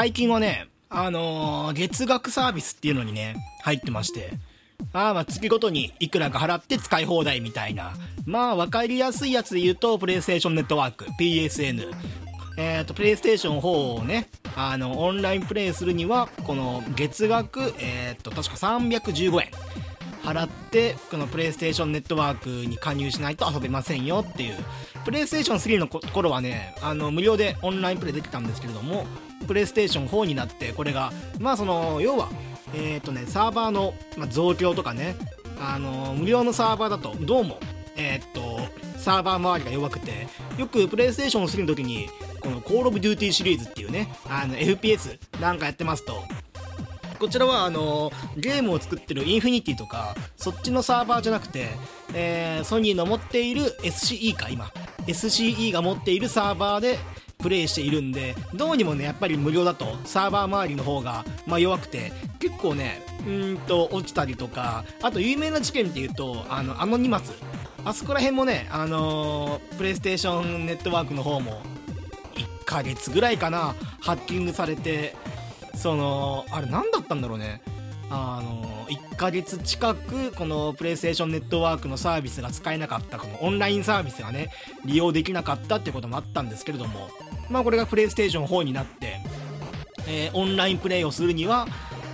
最近はね、あのー、月額サービスっていうのにね、入ってまして、あまあ月ごとにいくらか払って使い放題みたいな。まあ分かりやすいやつで言うと、プレイステーションネットワーク、PSN。えっ、ー、と、プレイステーション4をね、あの、オンラインプレイするには、この月額、えっ、ー、と、確か315円。払って、このプレイステーションネットワークに加入しないと遊べませんよっていう。プレイステーション3の頃はね、あの、無料でオンラインプレイできたんですけれども、プレイステーション4になって、これが、まあその、要は、えっ、ー、とね、サーバーの、増強とかね、あの無料のサーバーだと、どうも、えっ、ー、と、サーバー周りが弱くて、よくプレイステーション3の時に、このコールオブデューティーシリーズっていうね、あの、FPS なんかやってますと、こちらはあのゲームを作ってるインフィニティとかそっちのサーバーじゃなくて、えー、ソニーの持っている SCE か今。SCE が持っているサーバーでプレイしているんでどうにもねやっぱり無料だとサーバー周りの方が、まあ、弱くて結構ねうんと落ちたりとかあと有名な事件っていうとあのアノニマス。あそこら辺もねあのー、プレイステーションネットワークの方も1ヶ月ぐらいかなハッキングされてそのあれ何だったんだろうね。あの1ヶ月近くこのプレイステーションネットワークのサービスが使えなかったこのオンラインサービスがね利用できなかったってこともあったんですけれども。まあこれがプレイステーション4になって、えー、オンラインプレイをするには、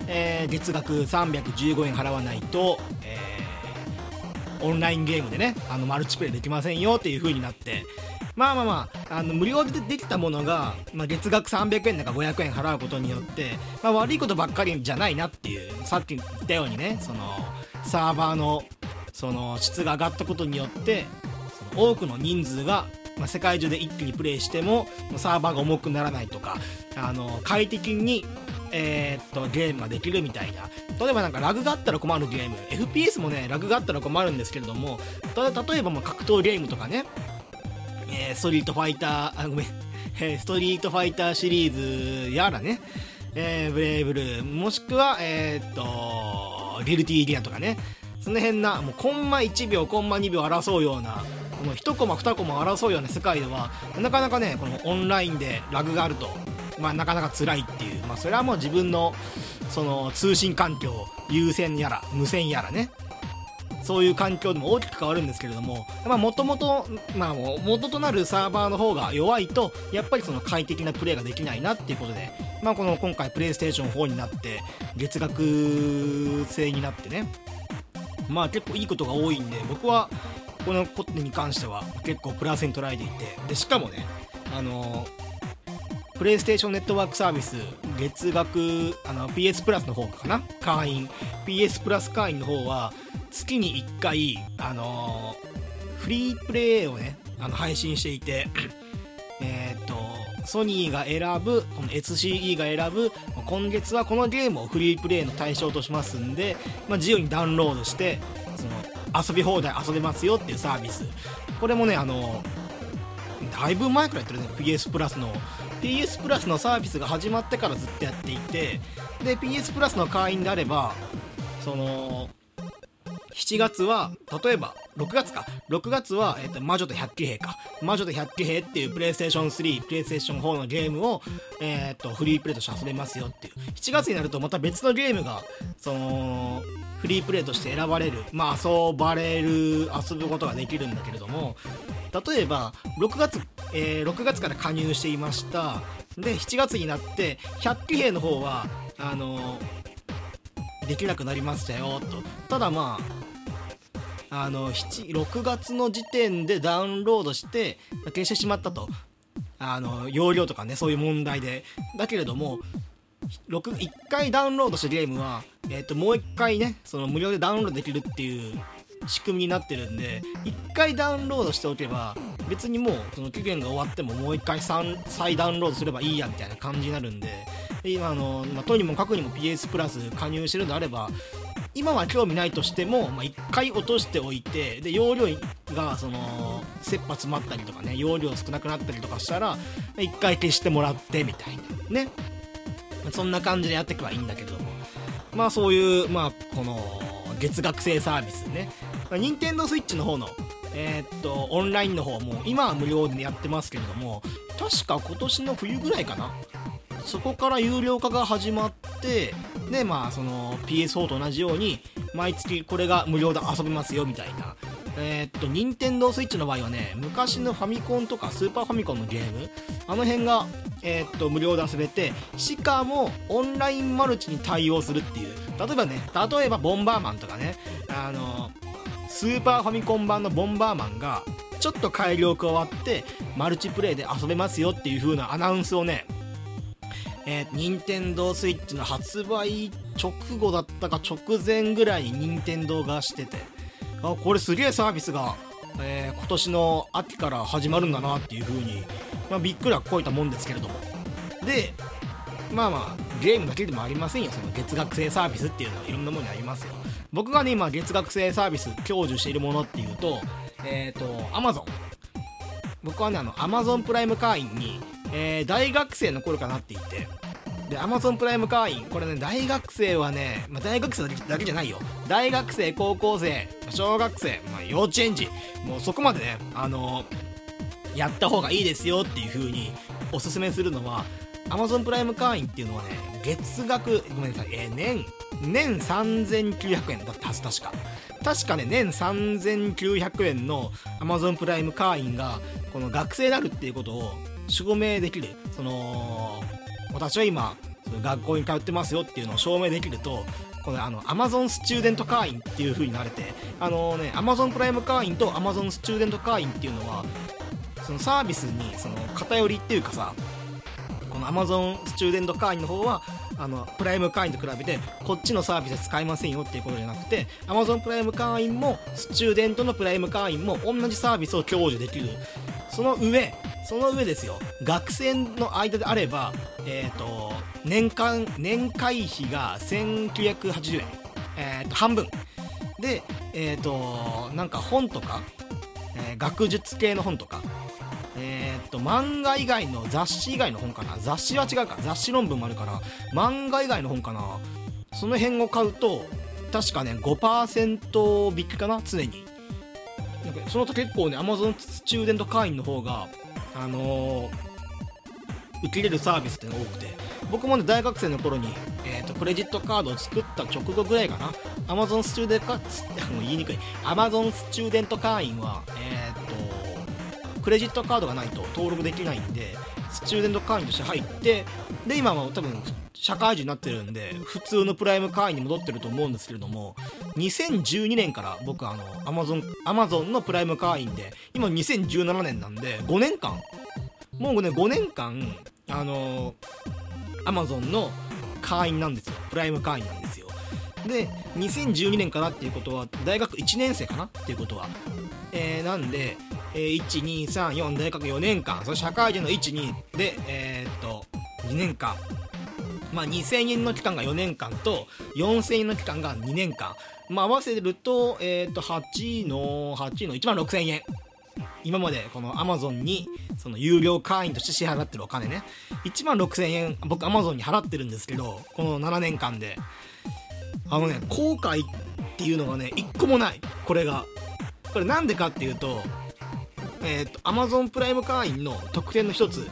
えー、月額315円払わないと、えー、オンラインゲームでねあのマルチプレイできませんよっていう風になってまあまあまあ、あの無料でできたものが、まあ、月額300円だか500円払うことによって、まあ、悪いことばっかりじゃないなっていう、さっき言ったようにね、その、サーバーの、その、質が上がったことによって、その多くの人数が、まあ、世界中で一気にプレイしても、サーバーが重くならないとか、あの、快適に、えー、っと、ゲームができるみたいな。例えばなんかラグがあったら困るゲーム。FPS もね、ラグがあったら困るんですけれども、ただ例えばもう格闘ゲームとかね、えー、ストリートファイター、あ、ごめん、えー、ストリートファイターシリーズやらね、えー、ブレイブルー、もしくは、えー、っと、ギルティーギアとかね、その辺な、もうコンマ1秒、コンマ2秒争うような、この1コマ、2コマ争うような世界では、なかなかね、このオンラインでラグがあると、まあ、なかなか辛いっていう、まあ、それはもう自分の、その、通信環境、有線やら、無線やらね、そういう環境でも大きく変わるんですけれども、もともと、元となるサーバーの方が弱いと、やっぱりその快適なプレイができないなっていうことで、まあ、この今回プレイステーション4になって、月額制になってね、まあ結構いいことが多いんで、僕はこのことに関しては結構プラスに捉えていて、で、しかもね、あのプレイステーションネットワークサービス、月額、あの、PS プラスの方かな会員。PS プラス会員の方は、月に1回、あのー、フリープレイをね、あの、配信していて、えっと、ソニーが選ぶ、この SCE が選ぶ、今月はこのゲームをフリープレイの対象としますんで、まあ、自由にダウンロードして、その、遊び放題遊べますよっていうサービス。これもね、あのだいぶ前からいやってるね、PS プラスの。PS プラスのサービスが始まってからずっとやっていて、で、PS プラスの会員であれば、その、7月は、例えば、6月か。6月は、えっ、と、魔女と百鬼兵か。魔女と百鬼兵っていうプレイステーション3、プレイステーション4のゲームを、えっ、と、フリープレイとして遊べますよっていう。7月になるとまた別のゲームが、その、フリープレイとして選ばれる、まあ、遊ばれる、遊ぶことができるんだけれども、例えば、6月、えー、6月から加入していました。で、7月になって、百鬼兵の方は、あのできなくなりましたよ、と。ただまあ、あの、6月の時点でダウンロードして、消してしまったと。あの、容量とかね、そういう問題で。だけれども、1回ダウンロードしたゲームは、えっ、ー、と、もう1回ね、その無料でダウンロードできるっていう仕組みになってるんで、1回ダウンロードしておけば、別にもう、その期限が終わってももう1回再ダウンロードすればいいやみたいな感じになるんで、今あの、まあ、とにもかくにも PS プラス加入してるのであれば、今は興味ないとしても、まあ、1回落としておいて、で、容量が、その、切羽詰まったりとかね、容量少なくなったりとかしたら、1回消してもらって、みたいな。ね。そんな感じでやっていけばいいんだけども。まあそういう、まあ、この、月額制サービスね。任天堂 switch の方の、えー、っと、オンラインの方も、今は無料でやってますけれども、確か今年の冬ぐらいかなそこから有料化が始まってでまあその PS4 と同じように毎月これが無料で遊べますよみたいな。えー、っと任天堂 switch の場合はね昔のファミコンとかスーパーファミコンのゲームあの辺が、えー、っと無料で遊べてしかもオンラインマルチに対応するっていう。例えばね例えばボンバーマンとかねあのスーパーファミコン版のボンバーマンがちょっと改良加わってマルチプレイで遊べますよっていう風なアナウンスをねえー、任天堂 switch の発売直後だったか直前ぐらいに任天堂がしててあこれすげえサービスが、えー、今年の秋から始まるんだなっていう風に、まあ、びっくりはこいたもんですけれども。でまあまあゲームだけでもありませんよ。その月額制サービスっていうのはいろんなものにありますよ。僕がね今月額制サービス享受しているものっていうとえっ、ー、と Amazon 僕はねあの Amazon プライム会員に、えー、大学生の頃かなっていて。で Amazon プライム会員。これね大学生はね、まあ、大学生だけじゃないよ。大学生高校生小学生、まあ、幼稚園児。もうそこまでねあのー、やった方がいいですよっていう風におすすめするのは Amazon プライム会員っていうのはね月額ごめんなさい、えー、年年3900円。だったはず確か。確かね年3900円の Amazon プライム会員がこの学生であるっていうことを証明できるその私は今学校に通ってますよっていうのを証明できるとこのあの Amazon スチューデント会員っていう風になれてあのね Amazon プライム会員と Amazon スチューデント会員っていうのはそのサービスにその偏りっていうかさこの Amazon スチューデント会員の方はあのプライム会員と比べてこっちのサービスは使いませんよっていうことじゃなくて Amazon プライム会員もスチューデントのプライム会員も同じサービスを享受できるその上その上ですよ。学生の間であればえっ、ー、と年間年会費が1980円。えっ、ー、と半分。でえっ、ー、となんか本とか、え学術系の本とかえっと漫画以外の雑誌以外の本かな。雑誌は違うか。雑誌論文もあるから漫画以外の本かな。その辺を買うと確かね5%引きかな常に。なんかそのと結構ね Amazon スチューデント会員の方があのー、受け入れるサービスっていうのが多くて僕もね大学生の頃に、えーと、クレジットカードを作った直後ぐらいかな Amazon スチューデント言いにくい。Amazon スチューデント会員はえっ、ー、とクレジットカードがないと登録できないんでスチューデント会員として入ってで今は多分社会人になってるんで普通のプライム会員に戻ってると思うんですけれども2012年から僕あの Amazon, Amazon のプライム会員で今2017年なんで5年間もうね5年間あの Amazon の会員なんですよ。プライム会員なんですよ。で2012年からっていうことは大学1年生かな？っていうことは。えー、なんで、えー、1234大学4年間。その社会人の12でえー、っと2年間。まあ、2000円の期間が4年間と4000円の期間が2年間、まあ、合わせると,、えー、と8の8の1万6000円。今までこの Amazon にその有料会員として支払ってるお金ね。1万6000円僕 Amazon に払ってるんですけどこの7年間で。あのね後悔っていうのがね1個もない。これが。これなんでかっていうとえっ、ー、と Amazon プライム会員の特典の一つ。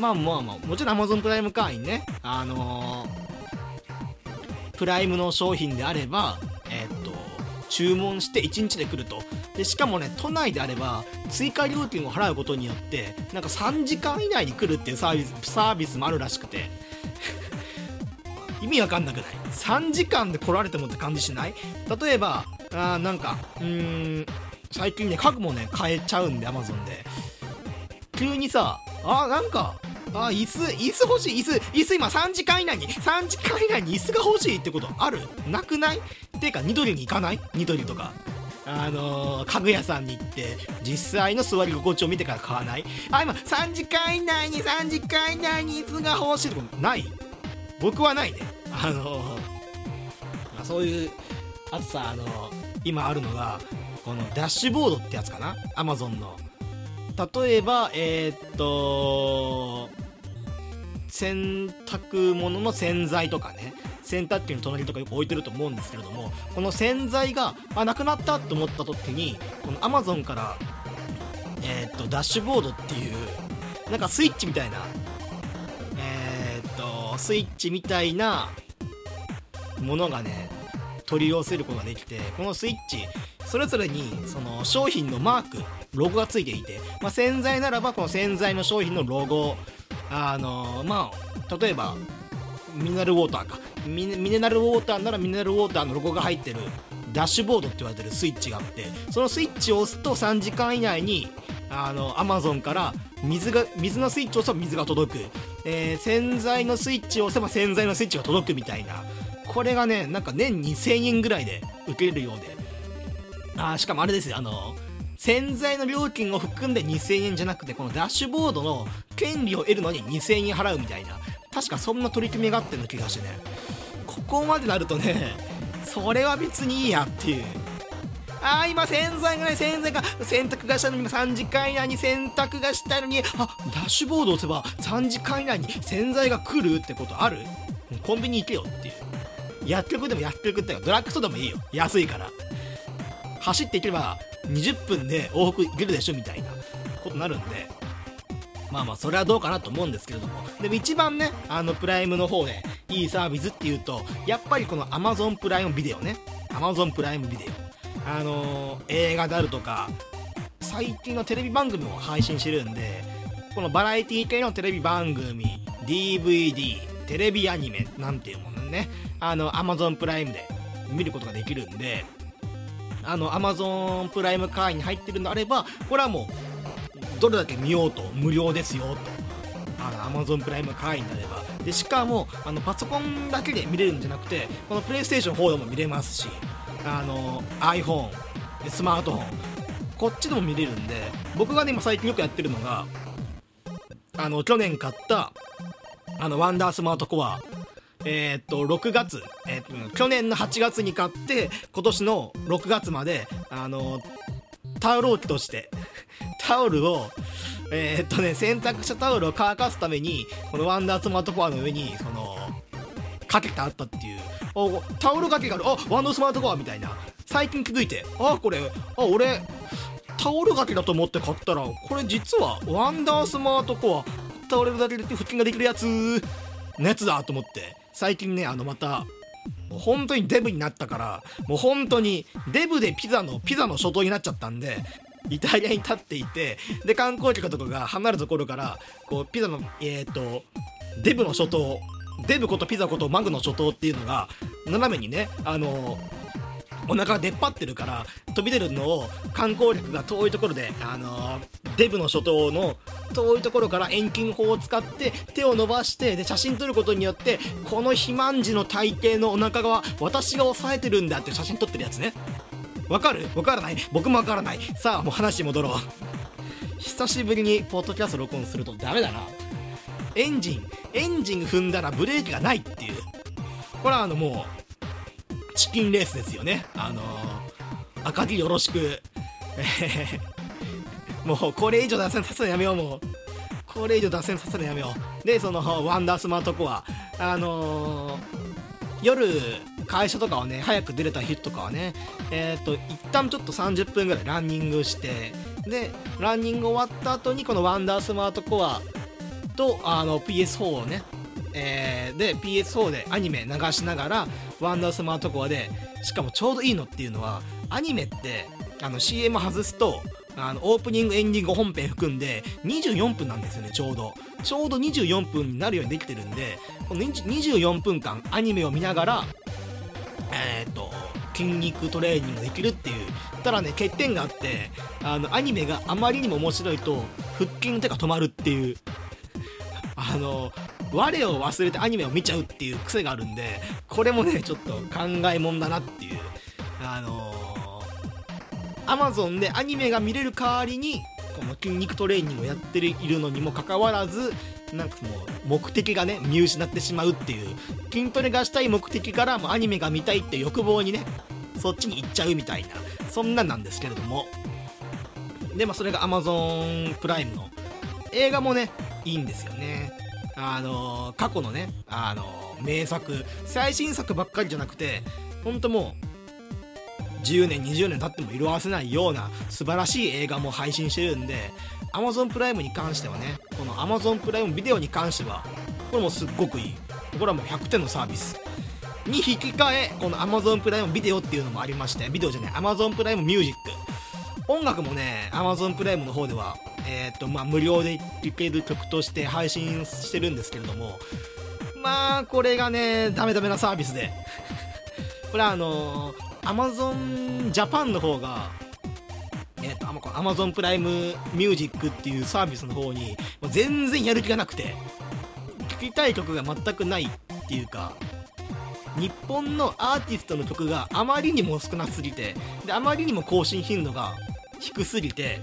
まあまあまあもちろん Amazon プライム会員ね。あのー、プライムの商品であればえー、っと注文して1日で来ると。でしかもね都内であれば追加料金を払うことによってなんか3時間以内に来るっていうサービスサービスもあるらしくて。意味わかんなくない？3時間で来られてもって感じしない？例えばあなんかうーん最近ね家具もね買えちゃうんで Amazon で。急にさあなんかあ椅子椅子欲しい椅子椅子今3時間以内に3時間以内に椅子が欲しいってことある？なくない？ていうかニトリに行かない？ニトリとか。あのー、家具屋さんに行って実際の座り心地を見てから買わない？あ今3時間以内に3時間以内に椅子が欲しいってことない？僕はないね。あのー、まあ、そういうあとさあのー、今あるのがこのダッシュボードってやつかな？アマゾンの。例えばえー、っと洗濯物の洗剤とかね。洗濯機の隣とかよく置いてると思うんですけれどもこの洗剤があなくなったと思った時にこの Amazon からえー、っとダッシュボードっていうなんかスイッチみたいなえー、っとスイッチみたいなものがね取り寄せることができてこのスイッチそれぞれにその商品のマークロゴがついていて、まあ、洗剤ならばこの洗剤の商品のロゴあのまあ例えばミネラルウォーターか。ミネラルウォーターならミネラルウォーターのロゴが入ってるダッシュボードって言われてるスイッチがあってそのスイッチを押すと3時間以内にあの Amazon から水が水のスイッチを押せば水が届く、えー、洗剤のスイッチを押せば洗剤のスイッチが届くみたいな。これがねなんか年2000円ぐらいで受けるようで。あしかもあれですよ。あの洗剤の料金を含んで2000円じゃなくてこのダッシュボードの権利を得るのに2000円払うみたいな。確かそんな取り組みがあってる気がしてね。ここまでなるとねそれは別にいいやっていう。あー今洗剤がない洗剤が洗濯がしたのに3時間以内に洗濯がしたいのにあダッシュボードを押せば3時間以内に洗剤が来るってことある？コンビニ行けよっていう。薬局でも薬局ってかドラッグストアでもいいよ。安いから。走っていければ20分で往復行けるでしょみたいなことになるんで。まあまあそれはどうかなと思うんですけれども。でも一番ねあのプライムの方でいいサービスっていうとやっぱりこの Amazon プライムビデオね。Amazon プライムビデオ。あのー、映画であるとか最近のテレビ番組も配信してるんでこのバラエティ系のテレビ番組 DVD テレビアニメなんていうものね。あの Amazon プライムで見ることができるんであの Amazon プライム会員に入ってるのであればこれはもうどれだけ見ようと無料ですよと。あの Amazon プライム会員になれば。でしかもあのパソコンだけで見れるんじゃなくてこのプレイステーション4でも見れますしあの iPhone スマートフォンこっちでも見れるんで僕がね今最近よくやってるのがあの去年買ったあのワンダースマートコア。えー、っと6月、えー、っと去年の8月に買って今年の6月まであのタオル置きとしてタオルを えー、っとね洗濯したタオルを乾かすためにこのワンダースマートコアの上にそのかけてあったっていう。おタオル掛けがある。あワンダースマートコアみたいな。最近気づいてあこれあ俺タオル掛けだと思って買ったらこれ実はワンダースマートコア倒れるだけで腹筋ができるやつ。のやつだと思って。最近ねあのまたもう本当にデブになったからもう本当にデブでピザのピザの初頭になっちゃったんでイタリアに立っていてで観光客とかが離れるところからこうピザのえっ、ー、とデブの初頭デブことピザことマグの初頭っていうのが斜めにねあのお腹が出っ張ってるから飛び出るのを観光客が遠いところで、あのデブの諸島の遠いところから遠近法を使って手を伸ばしてで写真撮ることによってこの肥満児の体型のお腹側私が抑えてるんだって写真撮ってるやつね。わかる？わからない。僕もわからない。さあもう話戻ろう。久しぶりにポッドキャスト録音するとダメだな。エンジンエンジン踏んだらブレーキがないっていう。これはあのもうチキンレースですよね。あのー、赤木よろしく。もうこれ以上脱線させるのやめようもう。これ以上脱線させるのやめよう。でそのワンダースマートコア。あのー、夜会社とかをね早く出れた日とかはねえっ、と一旦ちょっと30分ぐらいランニングしてでランニング終わった後にこのワンダースマートコアとあの PS4 をねえー、で PS4 でアニメ流しながらワンダースマートコアでしかもちょうどいいのっていうのはアニメってあの CM 外すとあのオープニングエンディング本編含んで24分なんですよねちょうど。ちょうど24分になるようにできてるんでこの24分間アニメを見ながらえっ、と筋肉トレーニングできるっていうただね欠点があってあのアニメがあまりにも面白いと腹筋の手が止まるっていうあの我を忘れてアニメを見ちゃうっていう癖があるんでこれもねちょっと考えもんだなっていうあのー、Amazon でアニメが見れる代わりにこの筋肉トレーニングをやっているのにもかかわらずなんかもう目的がね見失ってしまうっていう筋トレがしたい目的からもアニメが見たいって欲望にねそっちに行っちゃうみたいなそんなんなんですけれども。でまあそれが Amazon プライムの映画もねいいんですよね。あの過去のね、あの名作最新作ばっかりじゃなくて本当もう10年20年経っても色あせないような素晴らしい映画も配信してるんで Amazon プライムに関してはねこの Amazon プライムビデオに関してはこれもすっごくいい。これはもう100点のサービス。に引き換えこの Amazon プライムビデオっていうのもありましてビデオじゃない Amazon プライムミュージック音楽もね Amazon プライムの方ではえっ、とまあ無料で聴ける曲として配信してるんですけれどもまあこれがねダメダメなサービスで。これはあのー、Amazon Japan の方がえーと、と Amazon プライムミュージックっていうサービスの方にもう全然やる気がなくて聴きたい曲が全くないっていうか日本のアーティストの曲があまりにも少なすぎてであまりにも更新頻度が低すぎて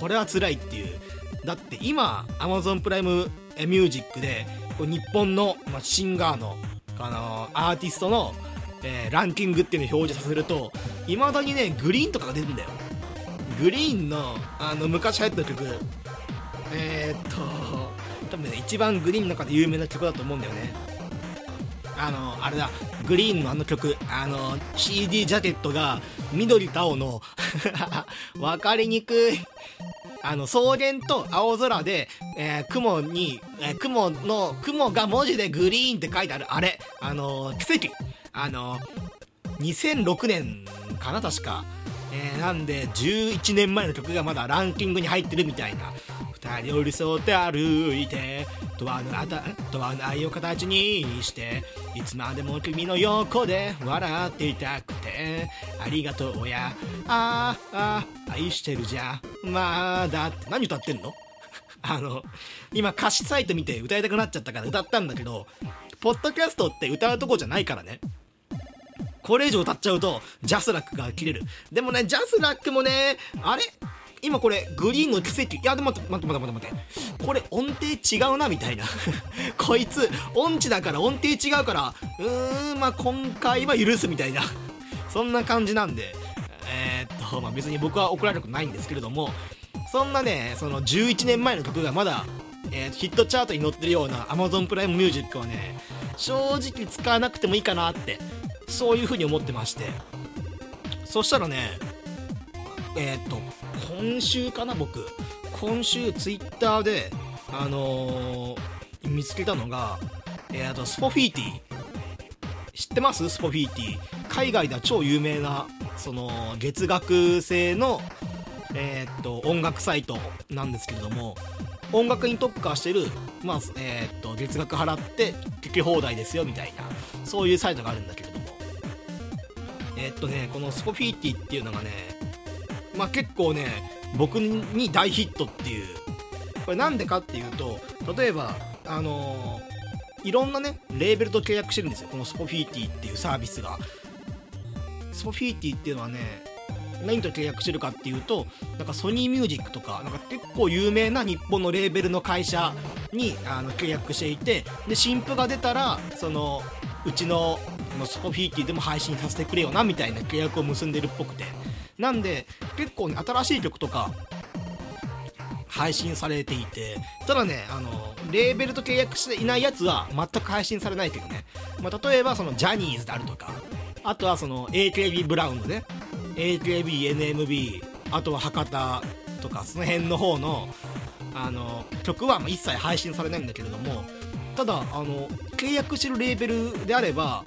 これは辛いっていう。だって今 Amazon プライムミュージックで日本の、まあ、シンガーの、あのー、アーティストのえー、ランキングっていうのを表示させるといまだにねグリーンとかが出るんだよ。グリーンのあの昔流行った曲。えー、っと多分ね一番グリーンの中で有名な曲だと思うんだよね。あのあれだ。グリーンのあの曲。あの CD ジャケットが緑と青の 分かりにくい。あの草原と青空で、えー、雲に、えー、雲の雲が文字でグリーンって書いてあるあれ。あの奇跡。あの2006年かな確か、えー、なんで11年前の曲がまだランキングに入ってるみたいな。二人寄り添って歩いてとわぬあたとわの愛を形にしていつまでも君の横で笑っていたくて。ありがとうや。ああ愛してるじゃまだって。何歌ってんの？あの今歌詞サイト見て歌いたくなっちゃったから歌ったんだけどポッドキャストって歌うとこじゃないからね。これ以上歌っちゃうとジャスラックが切れる。でもねジャスラックもねあれ？今これグリーンの奇跡。いやでも待って待って待って待って。これ音程違うなみたいな。こいつ音痴だから音程違うからうーんまあ今回は許すみたいな。そんな感じなんで。えー、っとまあ別に僕は怒られることないんですけれどもそんなねその11年前の曲がまだ、えー、ヒットチャートに載ってるような Amazon プライムミュージックはね正直使わなくてもいいかなってそういうふうに思ってまして。そしたらねえー、っと今週かな僕。今週ツイッターであのー、見つけたのがえー、っとスポフィーティ知ってます？スポフィーティ海外では超有名なその月額制のえー、っと音楽サイトなんですけれども音楽に特化してる、まあえー、っと月額払って聴き放題ですよみたいな。そういうサイトがあるんだけど。えー、っとねこのスポフィーティっていうのがねまあ結構ね僕に大ヒットっていう。これなんでかっていうと例えばあのー、いろんなねレーベルと契約してるんですよ。このスポフィーティっていうサービスが。スポフィーティっていうのはね何と契約してるかっていうとなんかソニーミュージックとかなんか結構有名な日本のレーベルの会社にあの契約していてで新譜が出たらそのうちのスポフィーティでも配信させてくれよなみたいな契約を結んでるっぽくて。なんで結構ね新しい曲とか配信されていて。ただねあのレーベルと契約していないやつは全く配信されないけどね、まあ、例えばそのジャニーズであるとかあとはその AKB ブラウンのね AKBNMB あとは博多とかその辺の方のあの曲は一切配信されないんだけれどもただあの契約してるレーベルであれば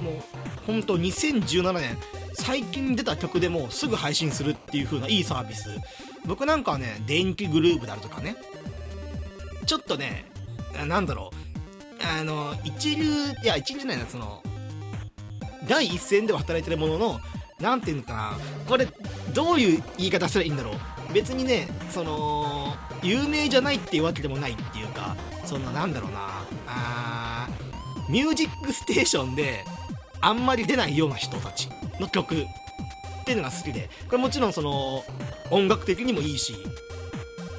もうほんと2017年最近出た曲でもすぐ配信するっていう風ないいサービス。僕なんかはね電気グループであるとかね。ちょっとねなんだろう。あの一流いや一流じゃないなその第一線では働いてるものの何ていうのかな。これどういう言い方したらいいんだろう。別にねその有名じゃないっていうわけでもないっていうかそのなんだろうな。あミュージックステーションであんまり出ないような人たちの曲。っていうのが好きで。これもちろんその音楽的にもいいし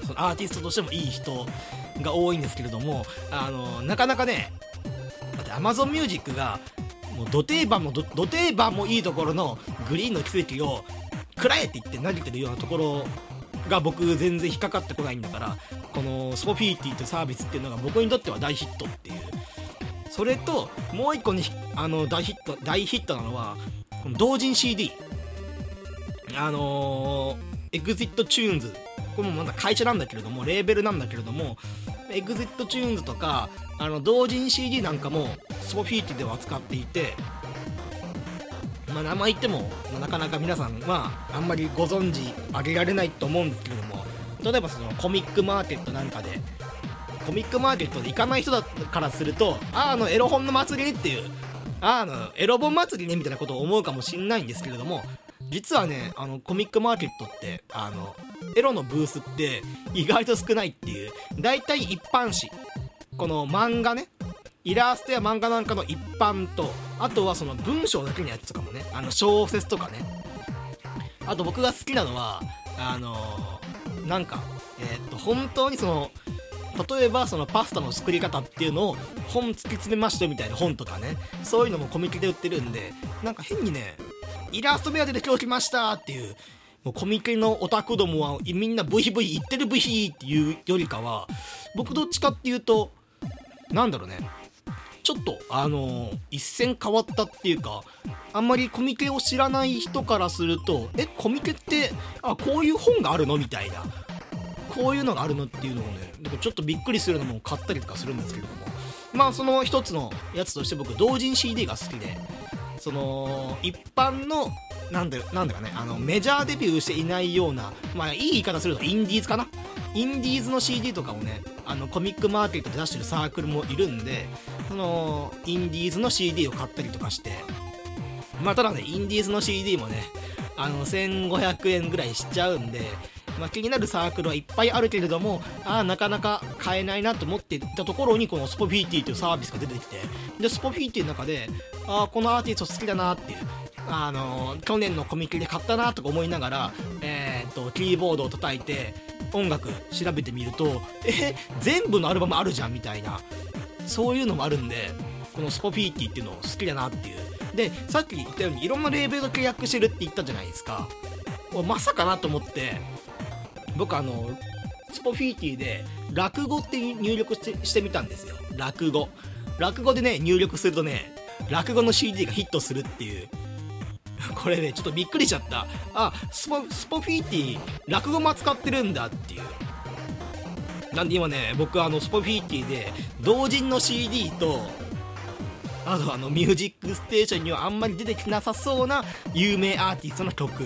そのアーティストとしてもいい人が多いんですけれどもあのなかなかねだって Amazon Music がもうど定番もど定番もいいところの GReeeeNのキセキを食らえって言って投げてるようなところが僕全然引っかかってこないんだからこのスポティファイというサービスっていうのが僕にとっては大ヒットっていう。それともう一個にあの大ヒット大ヒットなのはこの同人 CD あのー、エグジットチューンズこれもまだ会社なんだけれどもレーベルなんだけれどもエグジットチューンズとかあの同人 CD なんかもスポティファイでは扱っていてまあ名前言ってもなかなか皆さんまああんまりご存知あげられないと思うんですけれども例えばそのコミックマーケットなんかでコミックマーケットで行かない人だからするとああのエロ本の祭りっていうあのエロ本祭りねみたいなことを思うかもしんないんですけれども実はねあのコミックマーケットってあのエロのブースって意外と少ないっていう大体一般紙。この漫画ねイラストや漫画なんかの一般とあとはその文章だけのやつとかもねあの小説とかね。あと僕が好きなのはあのー、なんかえー、っと本当にその例えばそのパスタの作り方っていうのを本突き詰めましたよみたいな本とかねそういうのもコミケで売ってるんでなんか変にねイラスト目当てで今日来ましたっていうもうコミケのオタクどもはみんなブヒブヒ言ってるブヒっていうよりかは僕どっちかっていうとなんだろうねちょっとあのー、一線変わったっていうかあんまりコミケを知らない人からするとえコミケってあこういう本があるのみたいなこういうのがあるのっていうのをねちょっとびっくりするのも買ったりとかするんですけれども。まあその一つのやつとして僕同人 CD が好きでその一般のなんだなんだかねあのメジャーデビューしていないようなまあいい言い方するとインディーズかな？インディーズの CD とかをねあのコミックマーケットで出してるサークルもいるんでそのインディーズの CD を買ったりとかして。まあただねインディーズの CD もねあの1500円ぐらいしちゃうんでまあ、気になるサークルはいっぱいあるけれどもああなかなか買えないなと思っていたところにこのスポフィーティーというサービスが出てきて。でスポフィーティーの中でああこのアーティスト好きだなっていうあの去年のコミケで買ったなとか思いながら、えー、っとキーボードを叩いて音楽調べてみるとえ全部のアルバムあるじゃんみたいなそういうのもあるんでこのスポフィーティーっていうのを好きだなっていう。でさっき言ったようにいろんなレーベルと契約してるって言ったじゃないですか。まさかなと思って僕あのスポフィーティーで落語って入力してしてみたんですよ。落語。落語でね入力するとね落語の CD がヒットするっていう。これねちょっとびっくりしちゃった。あスポスポフィーティー落語も扱ってるんだっていう。なんで今ね僕あのスポフィーティーで同人の CD とあとあの「ミュージックステーション」にはあんまり出てきなさそうな有名アーティストの曲。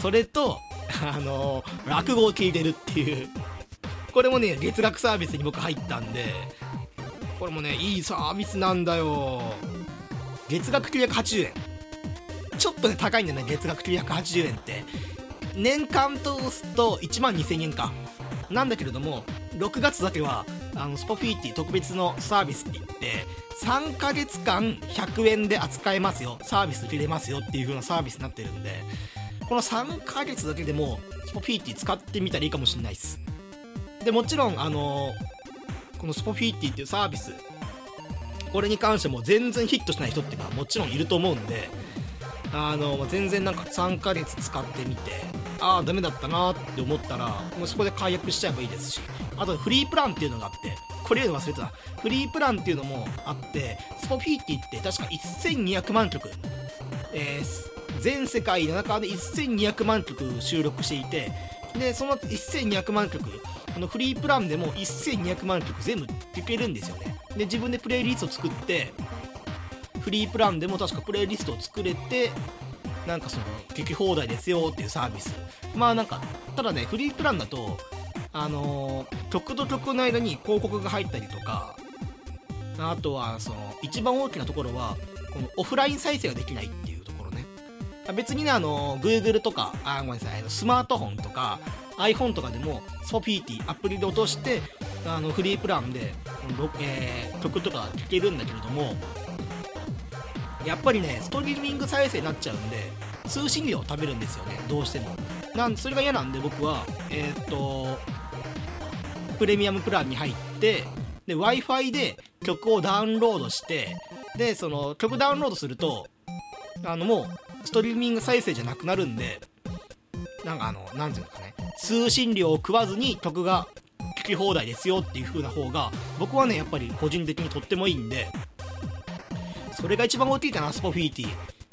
それとあの落語を聞いてるっていう。これもね月額サービスに僕入ったんでこれもねいいサービスなんだよ。月額980円。ちょっとね高いんだよね月額980円って。年間通すと1万2000円か。なんだけれども6月だけはあのスポフィーティ特別のサービスって言って3ヶ月間100円で扱えますよ。サービス受けれますよっていう風なサービスになってるんでこの3ヶ月だけでもスポフィーティ使ってみたらいいかもしれないです。でもちろんあのこのスポフィーティっていうサービスこれに関しても全然ヒットしない人っていうのはもちろんいると思うんであの全然なんか3ヶ月使ってみてああダメだったなって思ったらもうそこで解約しちゃえばいいですしあとフリープランっていうのがあってこれ言うの忘れてた。フリープランっていうのもあってスポフィーティって確か1200万曲えー、全世界の中で1200万曲収録していてでその1200万曲このフリープランでも1200万曲全部聴けるんですよね。で自分でプレイリストを作ってフリープランでも確かプレイリストを作れてなんかその聴き放題ですよっていうサービス。まあなんかただねフリープランだとあのー、曲と曲の間に広告が入ったりとかあとはその一番大きなところはこのオフライン再生ができないっていう。別にね、あの、Google とか、あ、ごめんなさい、スマートフォンとか、iPhone とかでも、ソフィーティアプリで落として、あの、フリープランで、えー、曲とか聴けるんだけれども、やっぱりね、ストリーミング再生になっちゃうんで、通信料を食べるんですよね、どうしても。なんそれが嫌なんで、僕は、えー、っと、プレミアムプランに入って、で、Wi-Fi で曲をダウンロードして、で、その曲ダウンロードすると、あのもうストリーミング再生じゃなくなるんで、なんかあの、なんていうのかね、通信料を食わずに曲が聴き放題ですよっていう風な方が、僕はね、やっぱり個人的にとってもいいんで、それが一番大きいかな、スポフィーティ。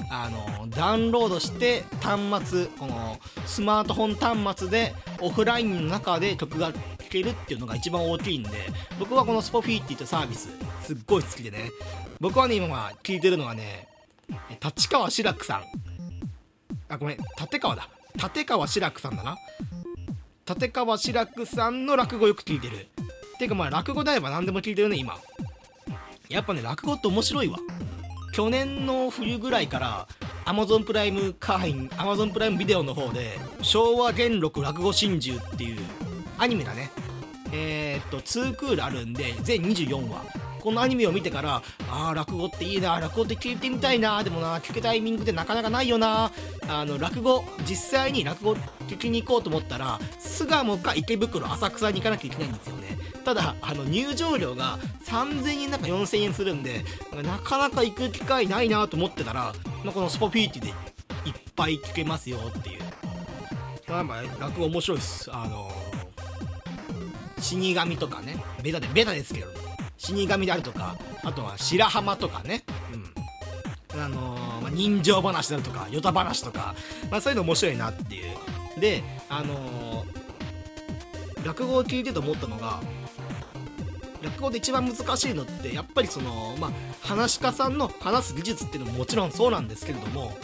あの、ダウンロードして端末、このスマートフォン端末でオフラインの中で曲が聴けるっていうのが一番大きいんで僕はこのスポフィーっていったサービスすっごい好きでね。僕はね今は聞いてるのはね立川志らくさん。あごめん立川だ。立川志らくさんだな。立川志らくさんの落語よく聞いてる。ていうかまあ落語であれば何でも聞いてるね今。やっぱね落語って面白いわ。去年の冬ぐらいから Amazon プライム会員 Amazon プライムビデオの方で昭和元禄落語真珠っていうアニメだね。えー、っと2クールあるんで全24話。このアニメを見てからああ落語っていいな落語って聞いてみたいなでもな聞くタイミングでなかなかないよな。あの落語実際に落語聞きに行こうと思ったら巣鴨か池袋浅草に行かなきゃいけないんですよね。ただあの入場料が3000円なんか4000円するんでなかなか行く機会ないなと思ってたら、ま、このスポピーティでいっぱい聞けますよっていう。まあま落語面白いです。あの死神とかね。ベタでベタですけど。死神であるとかあとは白浜とかね。うん。あのー、まあ、人情話であるとか与太話とか、まあ、そういうの面白いなっていう。であのー、落語を聞いてて思ったのが落語で一番難しいのってやっぱりそのまあ話し家さんの話す技術っていうのももちろんそうなんですけれども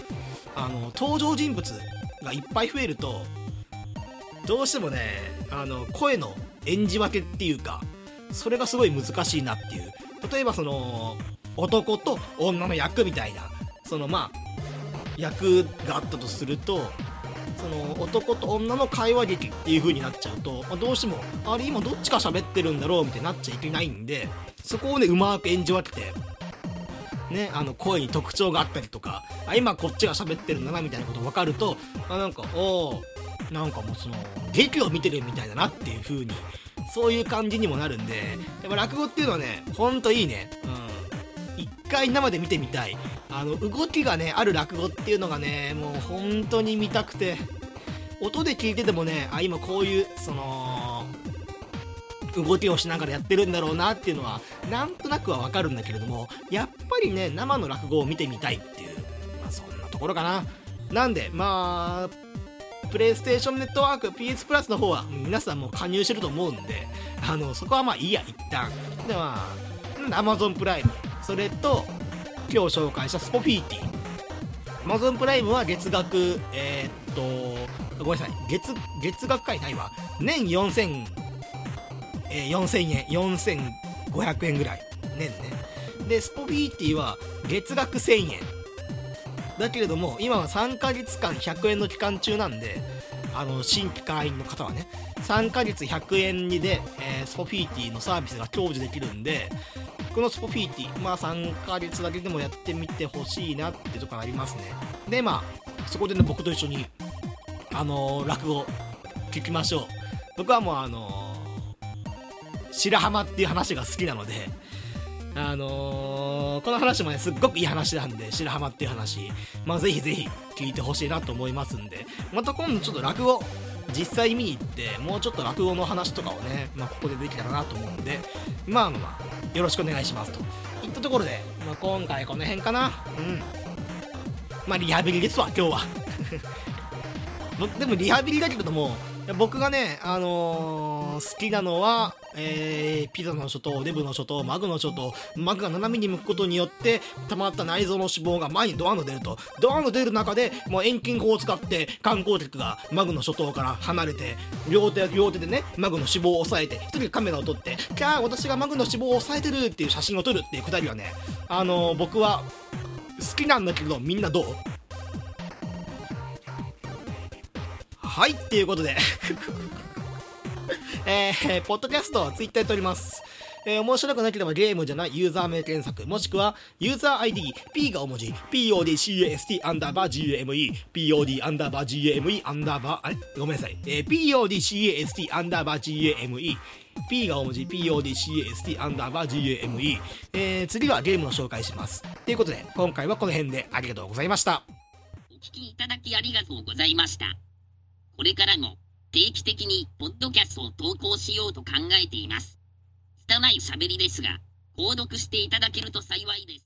あの登場人物がいっぱい増えるとどうしてもねあの声の演じ分けっていうかそれがすごい難しいなっていう。例えばその男と女の役みたいな。そのまあ役があったとするとその男と女の会話劇っていう風になっちゃうと、まあ、どうしてもあれ今どっちか喋ってるんだろうみたいになっちゃいけないんでそこをねうまく演じ分けてね、あの声に特徴があったりとかあ今こっちが喋ってるんだなみたいなこと分かるとあなんかおなんかもうその劇を見てるみたいだなっていう風にそういう感じにもなるんでやっぱ落語っていうのはねほんといいね。うん。一回生で見てみたい。あの動きがねある落語っていうのがねもう本当に見たくて。音で聞いててもねあ今こういうその動きをしながらやってるんだろうなっていうのはなんとなくはわかるんだけれどもやっぱりね生の落語を見てみたいっていう、まあ、そんなところかな。なんでまあプレイステーションネットワーク PS プラスの方は皆さんも加入してると思うんであのそこはまあいいや一旦。でまあ Amazon プライムそれと今日紹介したスポフィーティ Amazon プライムは月額えー、っとごめんなさい。月月額会ないわ。年4000えー、4000円。4500円ぐらい。年ね。でスポフィーティは月額1000円。だけれども今は3ヶ月間100円の期間中なんであの新規会員の方はね3ヶ月100円にで、えー、スポフィーティのサービスが享受できるんでこのスポフィーティまあ3ヶ月だけでもやってみてほしいなってとこありますね。でまあそこでね僕と一緒にあのー、落語聞きましょう。僕はもうあのー白浜っていう話が好きなので、あのー、この話もね、すっごくいい話なんで、白浜っていう話、まあ、ぜひぜひ聞いてほしいなと思いますんで、また今度ちょっと落語、実際見に行って、もうちょっと落語の話とかをね、まあ、ここでできたらなと思うんで、まあまあ、よろしくお願いしますと。いったところで、まあ、今回この辺かな。うん。まあ、リハビリですわ、今日は。でもリハビリだけれども、僕がね、あのー、好きなのは、えー、ピザの諸島、デブの諸島、マグの諸島、マグが斜めに向くことによって、溜まった内臓の脂肪が前にドアンと出ると、ドアンと出る中で、もう遠近法を使って観光客がマグの諸島から離れて、両手、両手でね、マグの脂肪を押さえて、一人カメラを撮って、キャー、私がマグの脂肪を押さえてるっていう写真を撮るっていうくだりはね、あのー、僕は好きなんだけど、みんなどう？はいっていうことで えー、ポッドキャストはツイッターやっております。えー、面白くなければゲームじゃないユーザー名検索、もしくはユーザー ID、P が大文字、PODCAST アンダーバー GAME、POD アンダーバー GAME アンダーバー、あれ？ごめんなさい。えー、PODCAST アンダーバー GAME、P が大文字 PODCAST アンダーバー GAME、えー、次はゲームの紹介します。ということで、今回はこの辺でありがとうございました。お聞きいただきありがとうございました。これからも定期的にポッドキャストを投稿しようと考えています。拙い喋りですが、購読していただけると幸いです。